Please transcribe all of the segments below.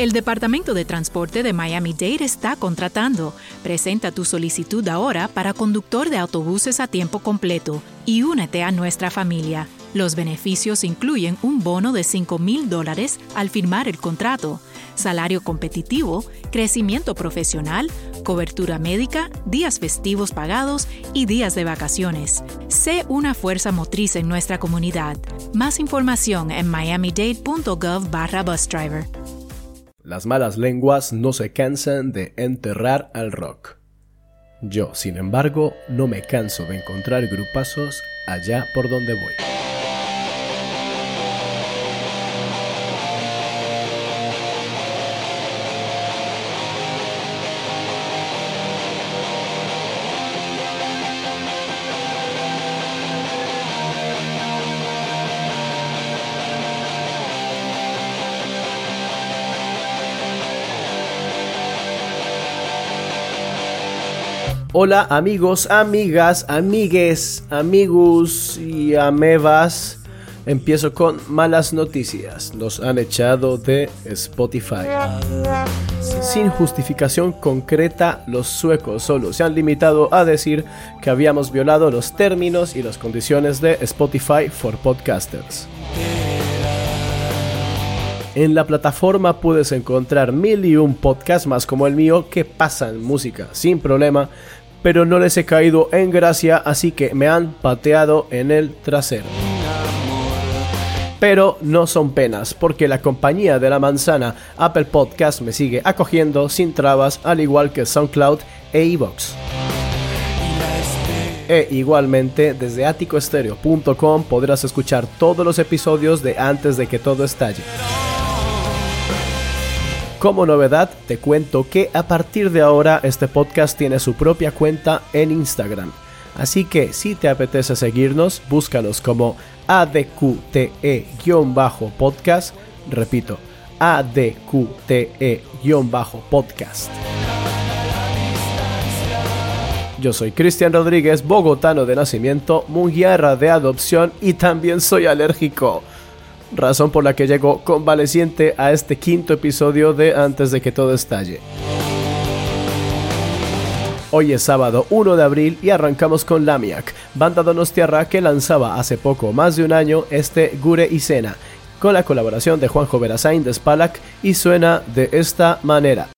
El Departamento de Transporte de Miami-Dade está contratando. Presenta tu solicitud ahora para conductor de autobuses a tiempo completo y únete a nuestra familia. Los beneficios incluyen un bono de 5 mil dólares al firmar el contrato, salario competitivo, crecimiento profesional, cobertura médica, días festivos pagados y días de vacaciones. Sé una fuerza motriz en nuestra comunidad. Más información en miamidade.gov barra busdriver. Las malas lenguas no se cansan de enterrar al rock. Yo, sin embargo, no me canso de encontrar grupazos allá por donde voy. Hola amigos, amigas, amigues, amigos y amebas. Empiezo con malas noticias. Nos han echado de Spotify. Sin justificación concreta, los suecos solo se han limitado a decir que habíamos violado los términos y las condiciones de Spotify for Podcasters. En la plataforma puedes encontrar mil y un podcasts más como el mío que pasan música sin problema pero no les he caído en gracia, así que me han pateado en el trasero. Pero no son penas, porque la compañía de la manzana Apple Podcast me sigue acogiendo sin trabas, al igual que SoundCloud e iVoox. E igualmente desde aticoestereo.com podrás escuchar todos los episodios de antes de que todo estalle. Como novedad, te cuento que a partir de ahora este podcast tiene su propia cuenta en Instagram. Así que si te apetece seguirnos, búscanos como ADQTE-podcast. Repito, ADQTE-podcast. Yo soy Cristian Rodríguez, bogotano de nacimiento, muguiarra de adopción y también soy alérgico razón por la que llego convaleciente a este quinto episodio de Antes de que todo estalle. Hoy es sábado 1 de abril y arrancamos con Lamiak, banda donostiarra que lanzaba hace poco más de un año este Gure y Sena, con la colaboración de Juanjo Verasain de Spalak y suena de esta manera.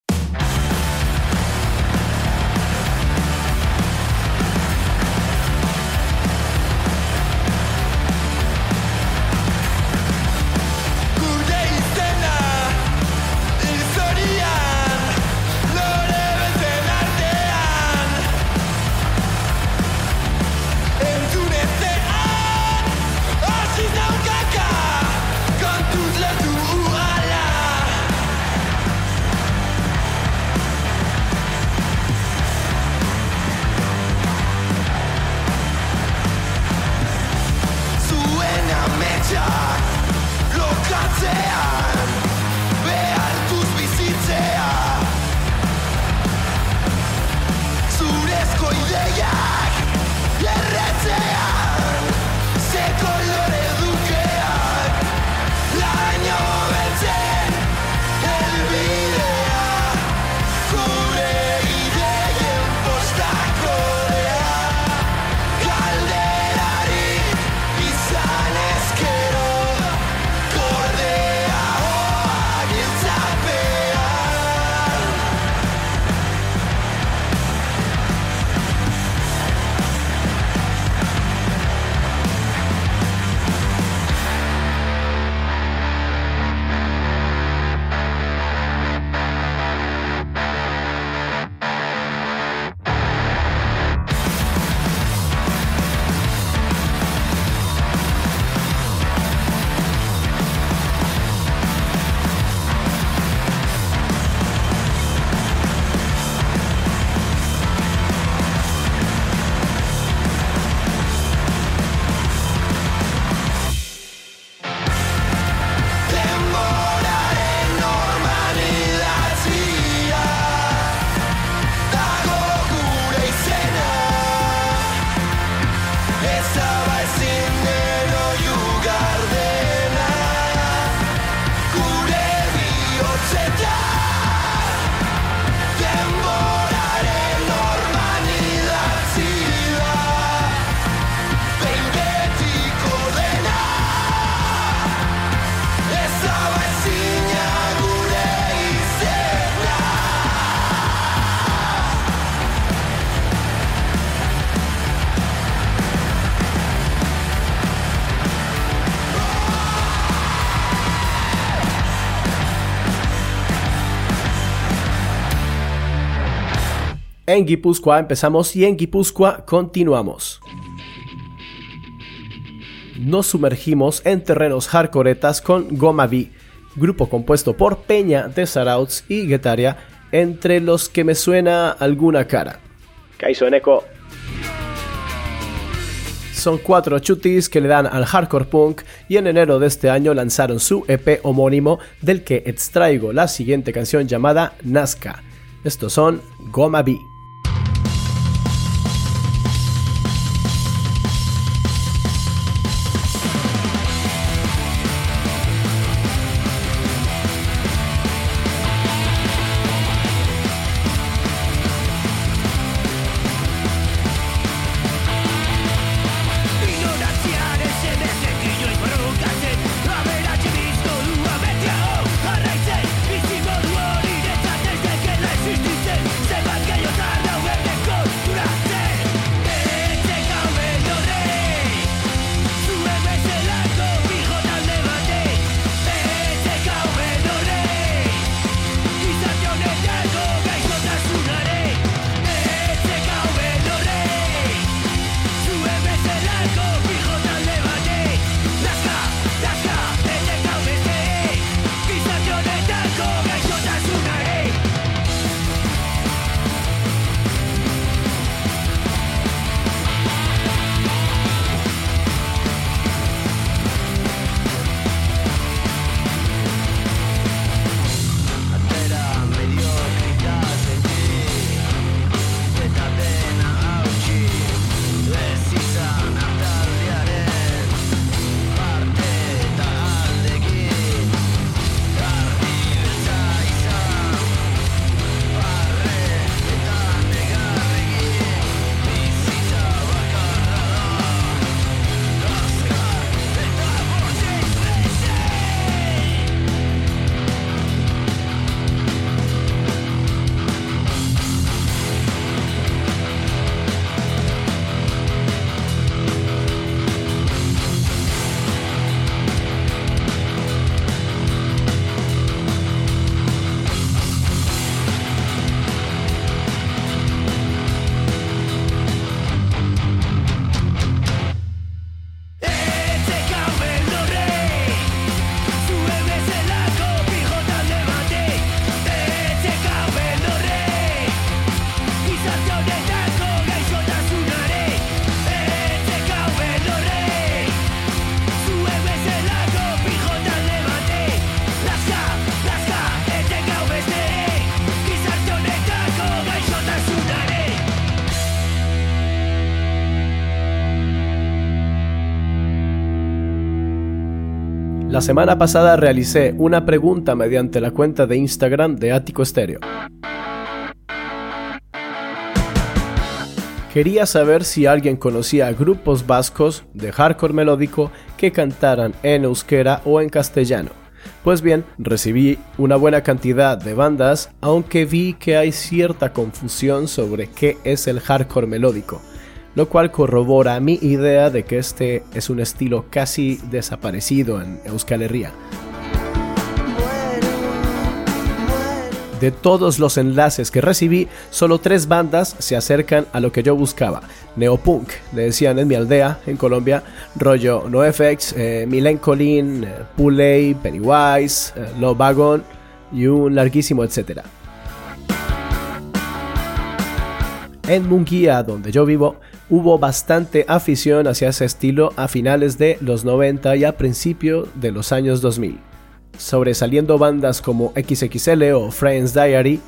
En Guipúzcoa empezamos y en Guipúzcoa continuamos. Nos sumergimos en terrenos hardcoretas con Goma B, grupo compuesto por Peña de Sarauts y Guetaria, entre los que me suena alguna cara. Kaizo Eco. Son cuatro chutis que le dan al hardcore punk y en enero de este año lanzaron su EP homónimo del que extraigo la siguiente canción llamada Nazca. Estos son Goma B. semana pasada realicé una pregunta mediante la cuenta de Instagram de Ático Estéreo. Quería saber si alguien conocía grupos vascos de hardcore melódico que cantaran en euskera o en castellano. Pues bien, recibí una buena cantidad de bandas, aunque vi que hay cierta confusión sobre qué es el hardcore melódico lo cual corrobora mi idea de que este es un estilo casi desaparecido en Euskal Herria. De todos los enlaces que recibí, solo tres bandas se acercan a lo que yo buscaba. Neopunk, le decían en mi aldea, en Colombia, rollo NoFX, eh, Milen Colin, eh, Pennywise, eh, Low Wagon y un larguísimo etcétera. En Munguía, donde yo vivo, hubo bastante afición hacia ese estilo a finales de los 90 y a principios de los años 2000, sobresaliendo bandas como XXL o Friends Diary.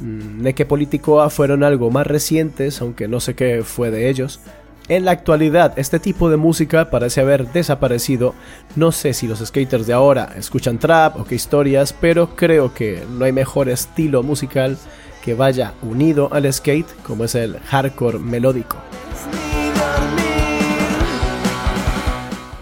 Mm, Neke Politicoa fueron algo más recientes, aunque no sé qué fue de ellos. En la actualidad, este tipo de música parece haber desaparecido. No sé si los skaters de ahora escuchan trap o qué historias, pero creo que no hay mejor estilo musical que vaya unido al skate como es el hardcore melódico.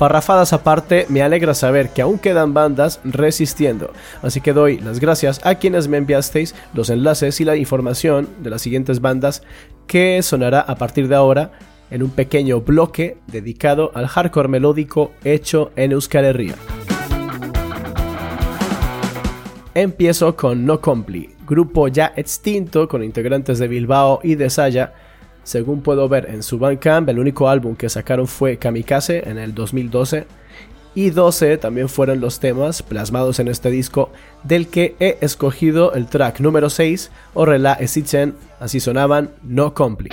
Parrafadas aparte, me alegra saber que aún quedan bandas resistiendo, así que doy las gracias a quienes me enviasteis los enlaces y la información de las siguientes bandas que sonará a partir de ahora en un pequeño bloque dedicado al hardcore melódico hecho en Euskal Herria. Empiezo con No Compli, grupo ya extinto con integrantes de Bilbao y de Saya. Según puedo ver en su Bandcamp, el único álbum que sacaron fue Kamikaze en el 2012 y 12 también fueron los temas plasmados en este disco del que he escogido el track número 6, Orrela Esichen, así sonaban No Compli.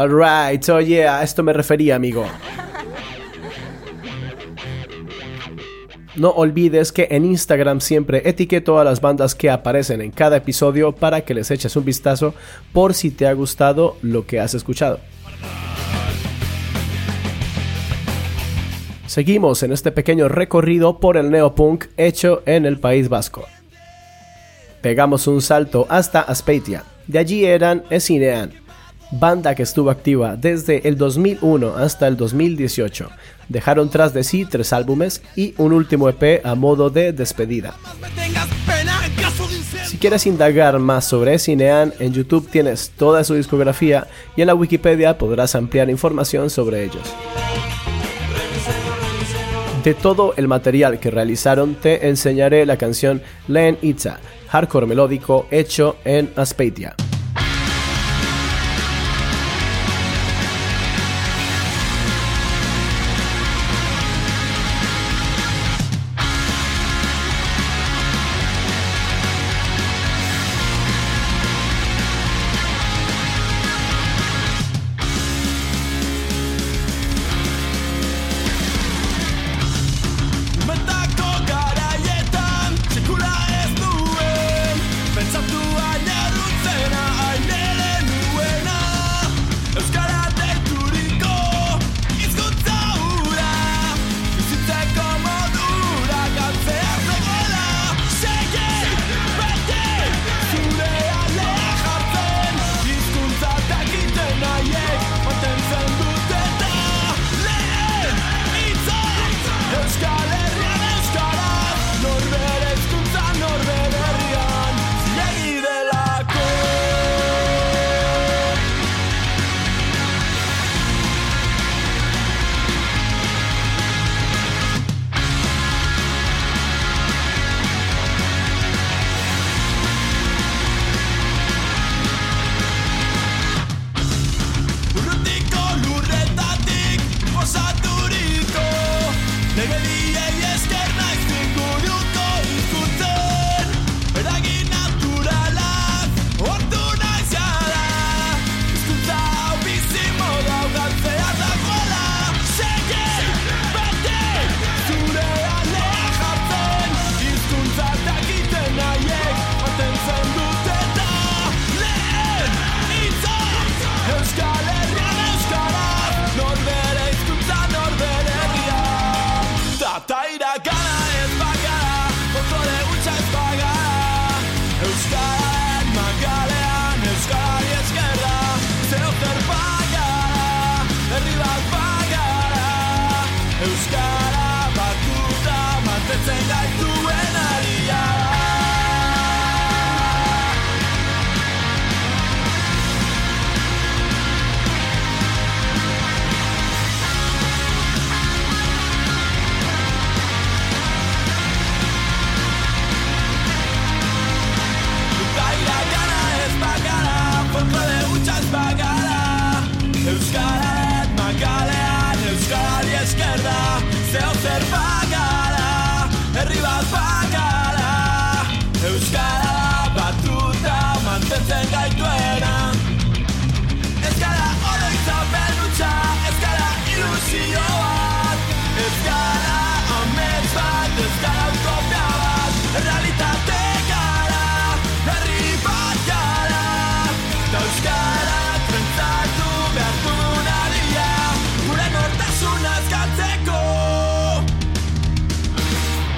Alright, oye, a esto me refería, amigo. No olvides que en Instagram siempre etiqueto a las bandas que aparecen en cada episodio para que les eches un vistazo por si te ha gustado lo que has escuchado. Seguimos en este pequeño recorrido por el neopunk hecho en el País Vasco. Pegamos un salto hasta Aspeitia. De allí eran Esinean, banda que estuvo activa desde el 2001 hasta el 2018. Dejaron tras de sí tres álbumes y un último EP a modo de despedida. Si quieres indagar más sobre Cinean, en YouTube tienes toda su discografía y en la Wikipedia podrás ampliar información sobre ellos. De todo el material que realizaron te enseñaré la canción Len Itza, hardcore melódico hecho en Aspeitia.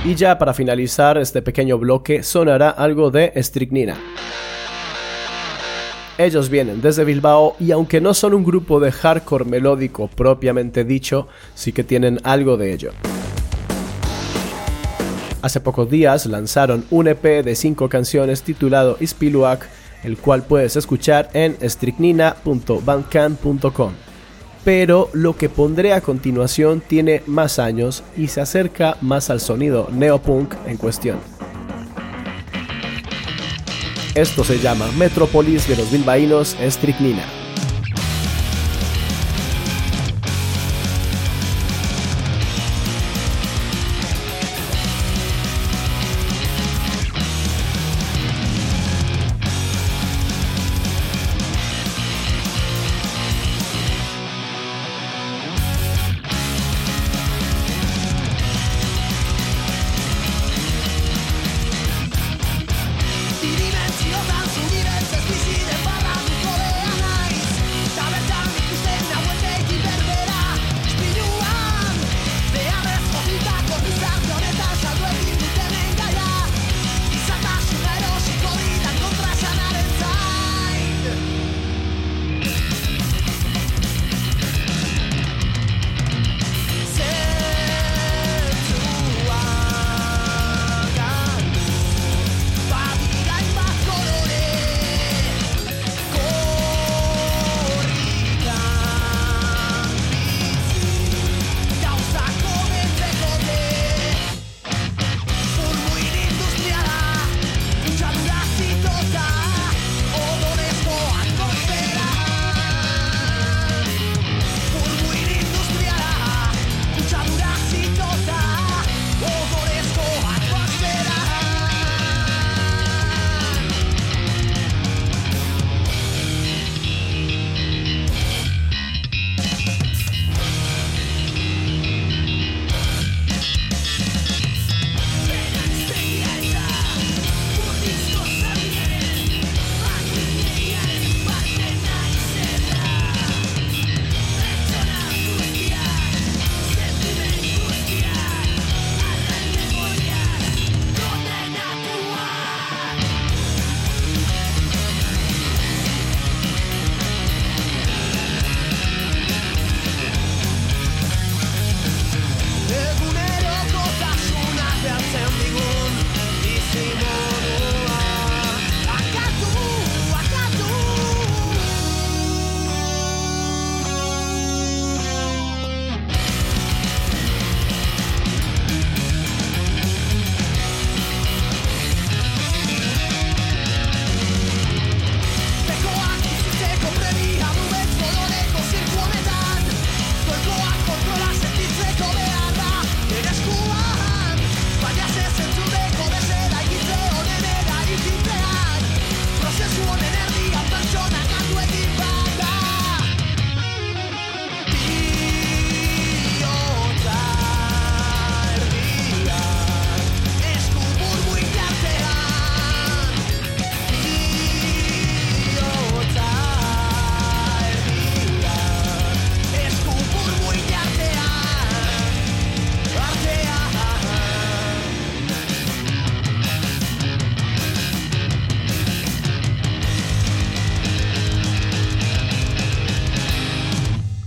Y ya para finalizar este pequeño bloque sonará algo de Strychnina. Ellos vienen desde Bilbao y aunque no son un grupo de hardcore melódico propiamente dicho, sí que tienen algo de ello. Hace pocos días lanzaron un EP de 5 canciones titulado Ispiluak, el cual puedes escuchar en strychnina.bandcamp.com pero lo que pondré a continuación tiene más años y se acerca más al sonido neopunk en cuestión. Esto se llama Metropolis de los bilbaínos Strychnina.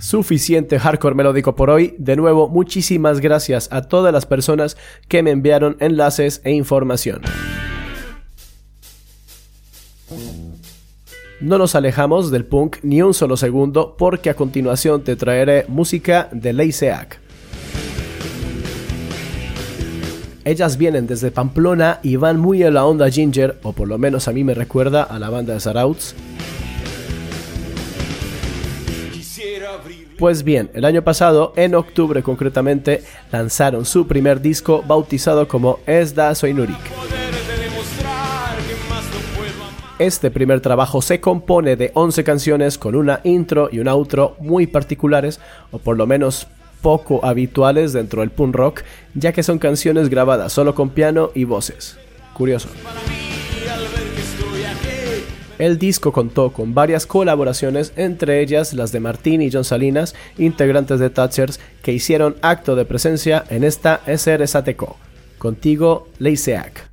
Suficiente hardcore melódico por hoy. De nuevo, muchísimas gracias a todas las personas que me enviaron enlaces e información. No nos alejamos del punk ni un solo segundo porque a continuación te traeré música de Leiseac. Ellas vienen desde Pamplona y van muy a la onda ginger, o por lo menos a mí me recuerda a la banda de. Pues bien, el año pasado, en octubre concretamente, lanzaron su primer disco bautizado como Esda Soinurik. Este primer trabajo se compone de 11 canciones con una intro y un outro muy particulares, o por lo menos poco habituales dentro del punk rock, ya que son canciones grabadas solo con piano y voces. Curioso. El disco contó con varias colaboracionas, entre ellas las de Martín y John Salinas, integrantes de Touchers, que hicieron acto de presencia en esta SRSATECO. Contigo, Leiseac.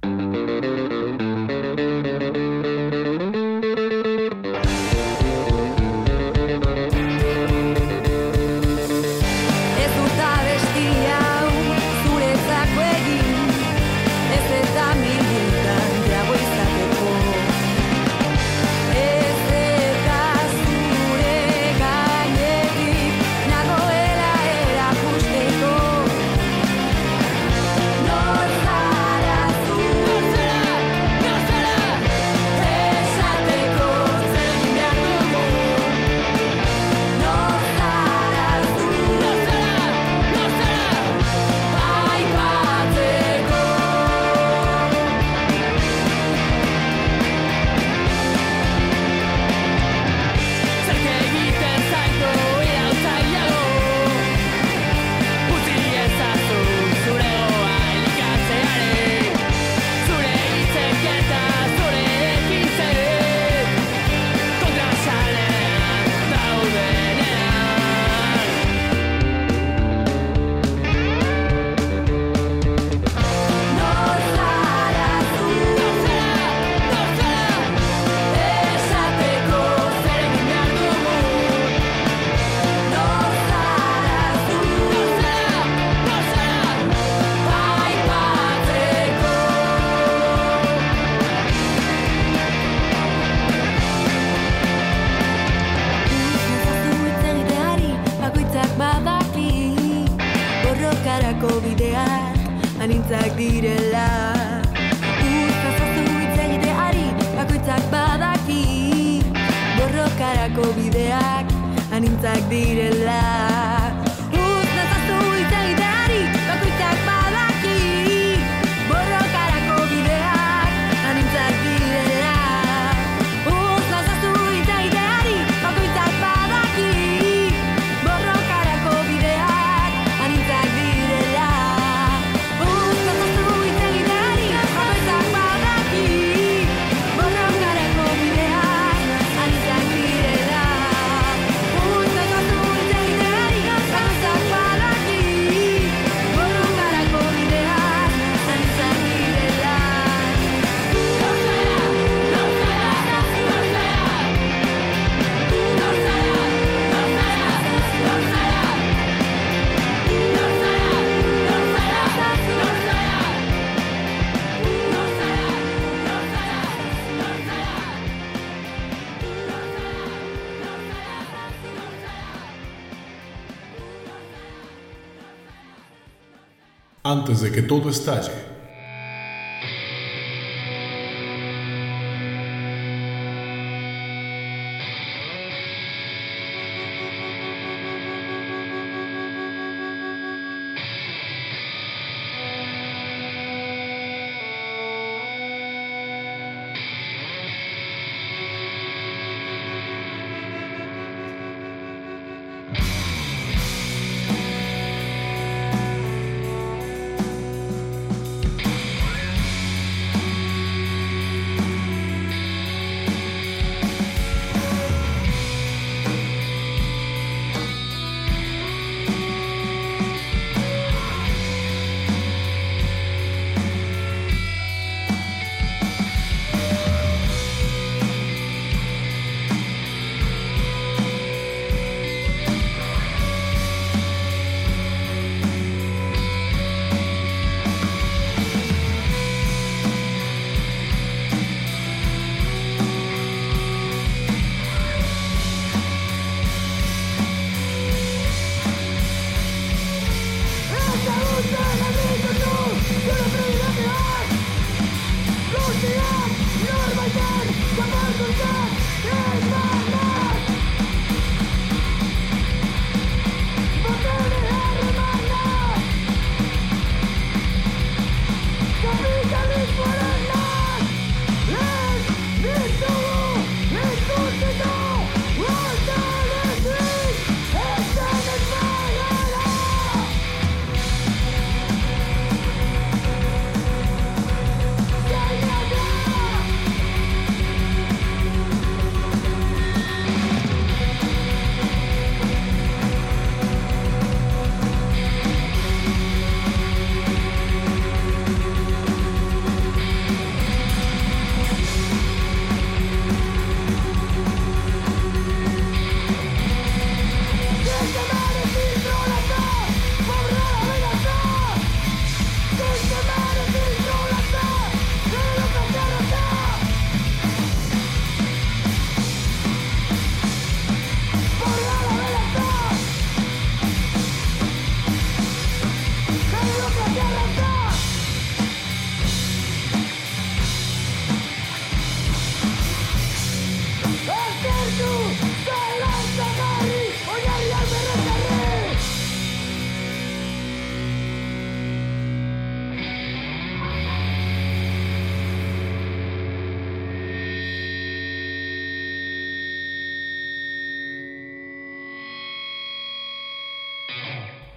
badaki borrokarako bideak anintzak direla. Uztazazu itzegite ari bakoitzak badaki borrokarako bideak anintzak direla. Antes de que todo estalle.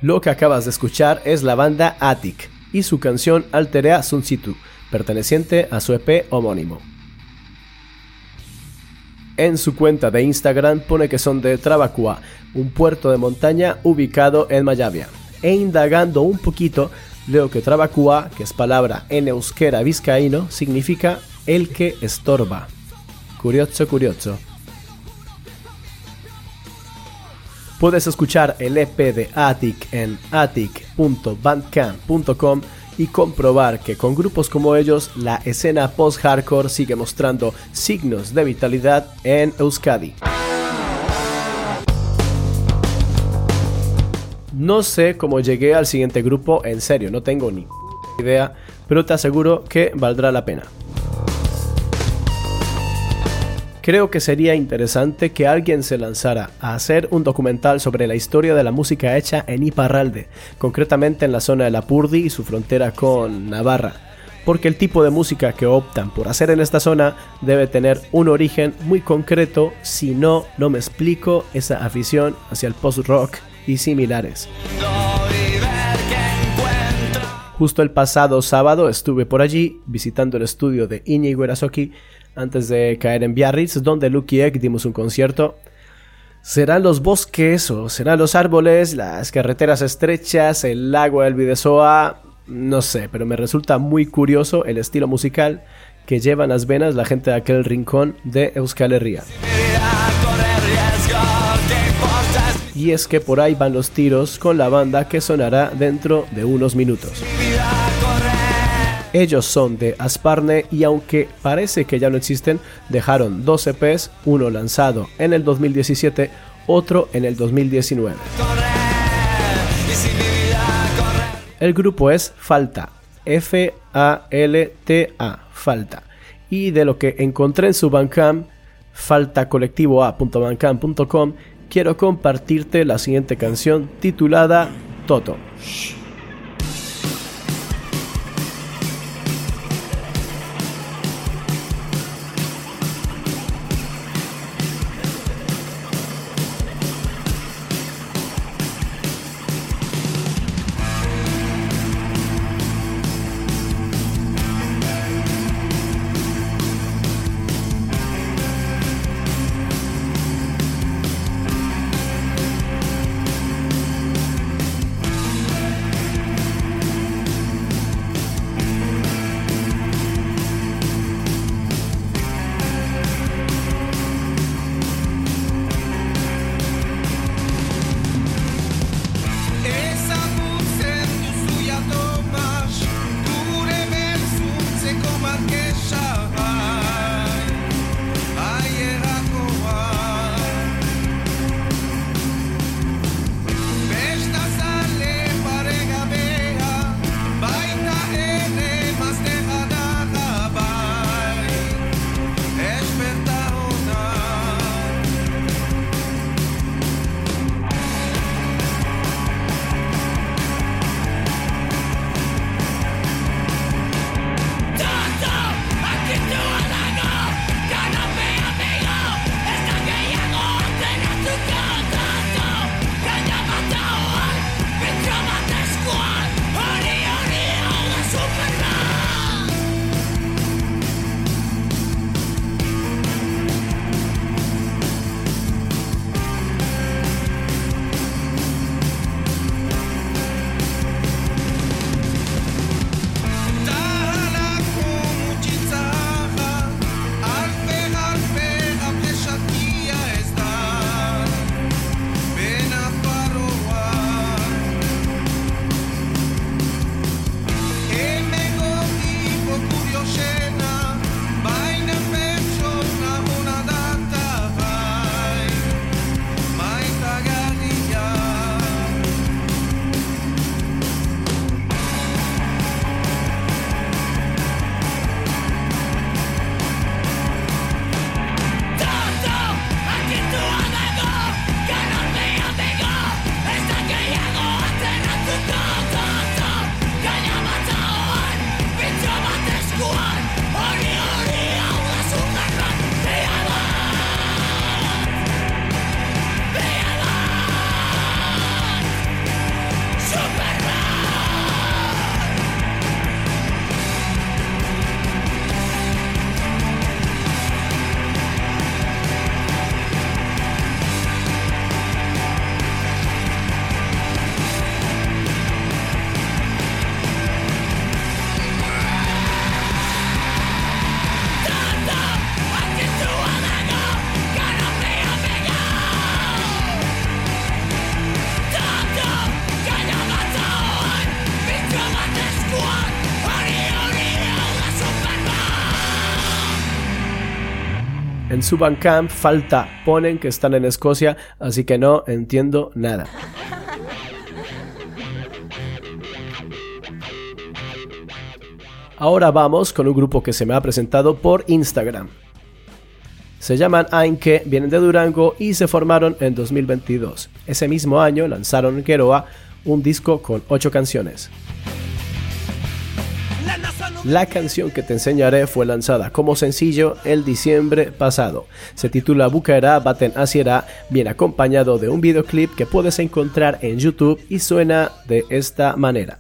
Lo que acabas de escuchar es la banda Attic y su canción Alterea Sun Situ, perteneciente a su EP homónimo. En su cuenta de Instagram pone que son de Trabacua, un puerto de montaña ubicado en Mayavia. E indagando un poquito, leo que Trabacua, que es palabra en euskera vizcaíno, significa el que estorba. Curioso, curioso. Puedes escuchar el EP de Attic en attic.bandcamp.com y comprobar que con grupos como ellos la escena post-hardcore sigue mostrando signos de vitalidad en Euskadi. No sé cómo llegué al siguiente grupo, en serio, no tengo ni idea, pero te aseguro que valdrá la pena. Creo que sería interesante que alguien se lanzara a hacer un documental sobre la historia de la música hecha en Iparralde, concretamente en la zona de la Purdi y su frontera con Navarra, porque el tipo de música que optan por hacer en esta zona debe tener un origen muy concreto, si no, no me explico esa afición hacia el post-rock y similares. Justo el pasado sábado estuve por allí visitando el estudio de Iñigo Erasoki antes de caer en Biarritz, donde Lucky Egg dimos un concierto. ¿Serán los bosques o serán los árboles, las carreteras estrechas, el lago del Videsoa? No sé, pero me resulta muy curioso el estilo musical que llevan las venas la gente de aquel rincón de Euskal Herria. Y es que por ahí van los tiros con la banda que sonará dentro de unos minutos. Ellos son de Asparne y aunque parece que ya no existen, dejaron dos EPs, uno lanzado en el 2017, otro en el 2019. El grupo es Falta, F-A-L-T-A, Falta. Y de lo que encontré en su Bandcamp, faltacolectivoa.bandcamp.com, quiero compartirte la siguiente canción titulada Toto. En su Bandcamp falta, ponen que están en Escocia, así que no entiendo nada. Ahora vamos con un grupo que se me ha presentado por Instagram. Se llaman Ainke, vienen de Durango y se formaron en 2022. Ese mismo año lanzaron en Keroa un disco con 8 canciones. La canción que te enseñaré fue lanzada como sencillo el diciembre pasado. Se titula Bucaera Baten Asiera, bien acompañado de un videoclip que puedes encontrar en YouTube y suena de esta manera.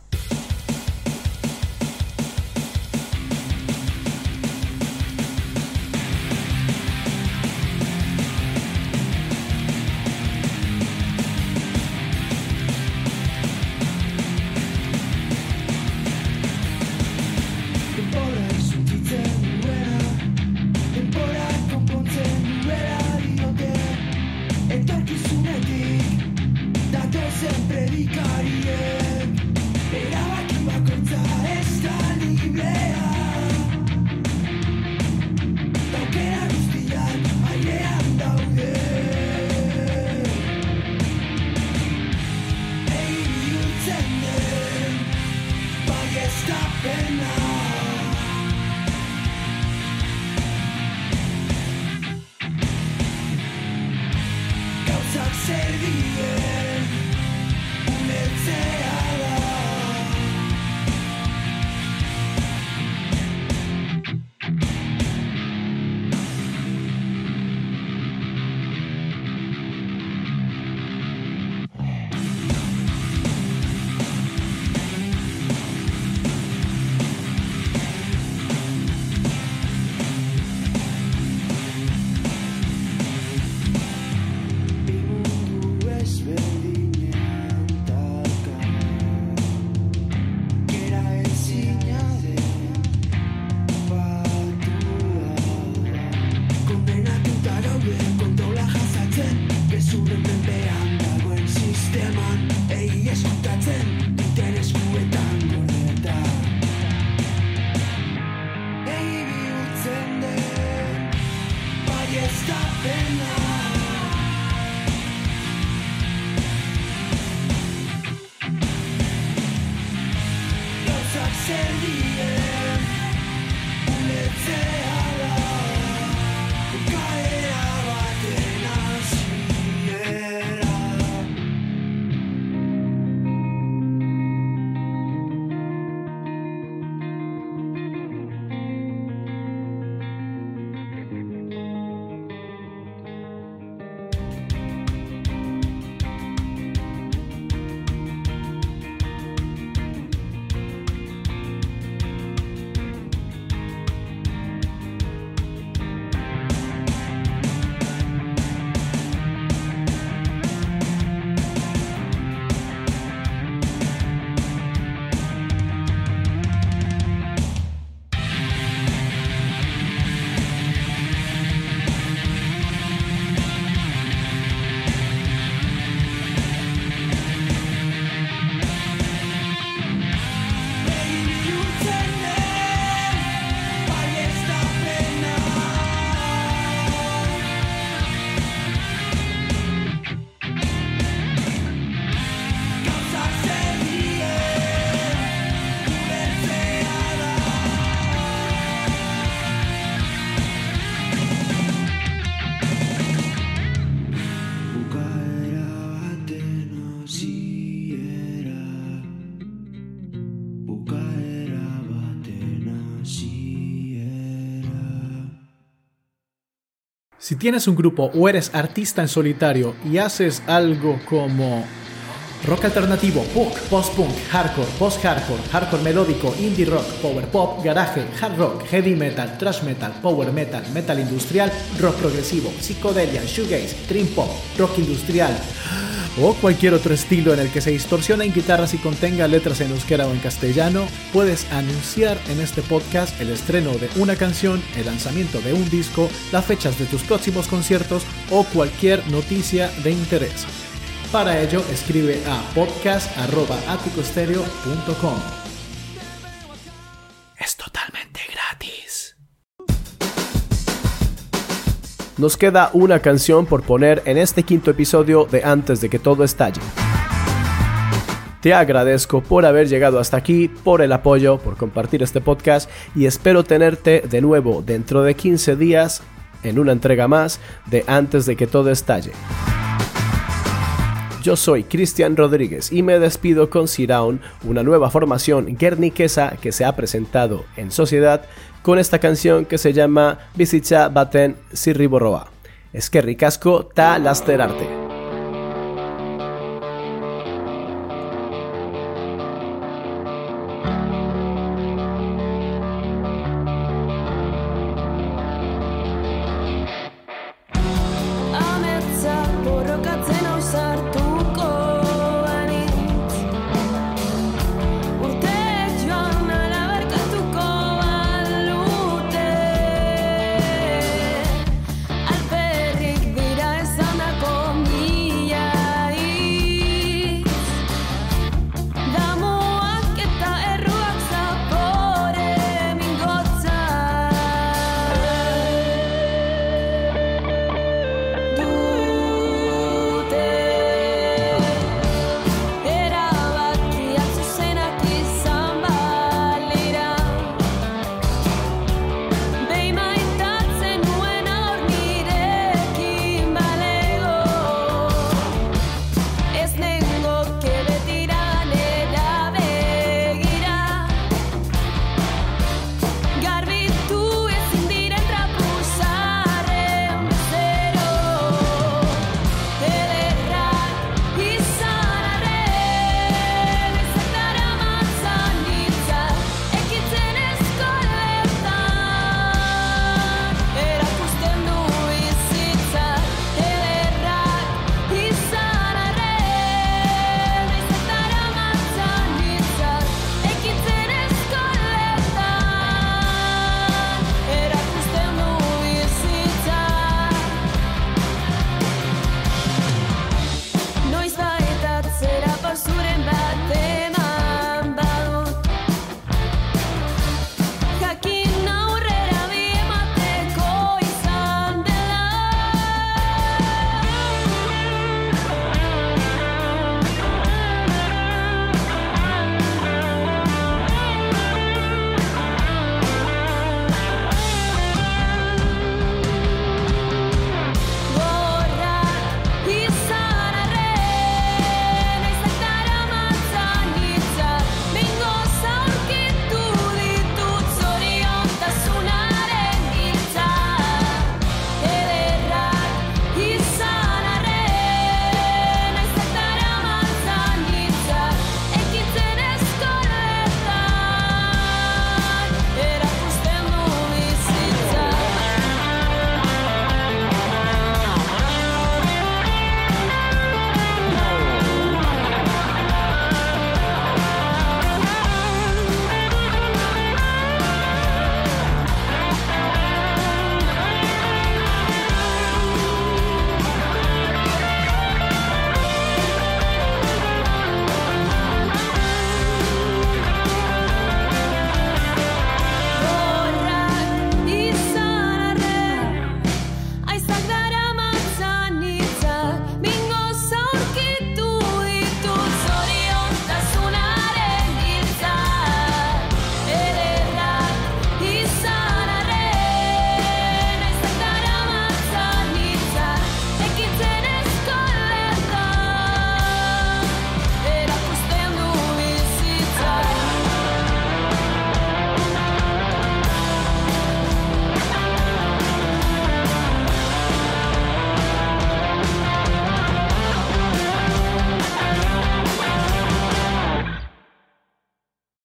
stopping now. Si tienes un grupo o eres artista en solitario y haces algo como rock alternativo, punk, post-punk, hardcore, post-hardcore, hardcore melódico, indie rock, power pop, garaje, hard rock, heavy metal, thrash metal, power metal, metal industrial, rock progresivo, psicodelia, shoegaze, dream pop, rock industrial o cualquier otro estilo en el que se distorsiona en guitarras y contenga letras en euskera o en castellano, puedes anunciar en este podcast el estreno de una canción, el lanzamiento de un disco, las fechas de tus próximos conciertos o cualquier noticia de interés. Para ello, escribe a podcast.aticostereo.com. Es totalmente gratis. Nos queda una canción por poner en este quinto episodio de Antes de que todo estalle. Te agradezco por haber llegado hasta aquí, por el apoyo, por compartir este podcast y espero tenerte de nuevo dentro de 15 días en una entrega más de Antes de que todo estalle. Yo soy Cristian Rodríguez y me despido con Siraun, una nueva formación guerniquesa que se ha presentado en sociedad con esta canción que se llama Bizitza baten sirriboroa. Es que ricasco ta lasterarte.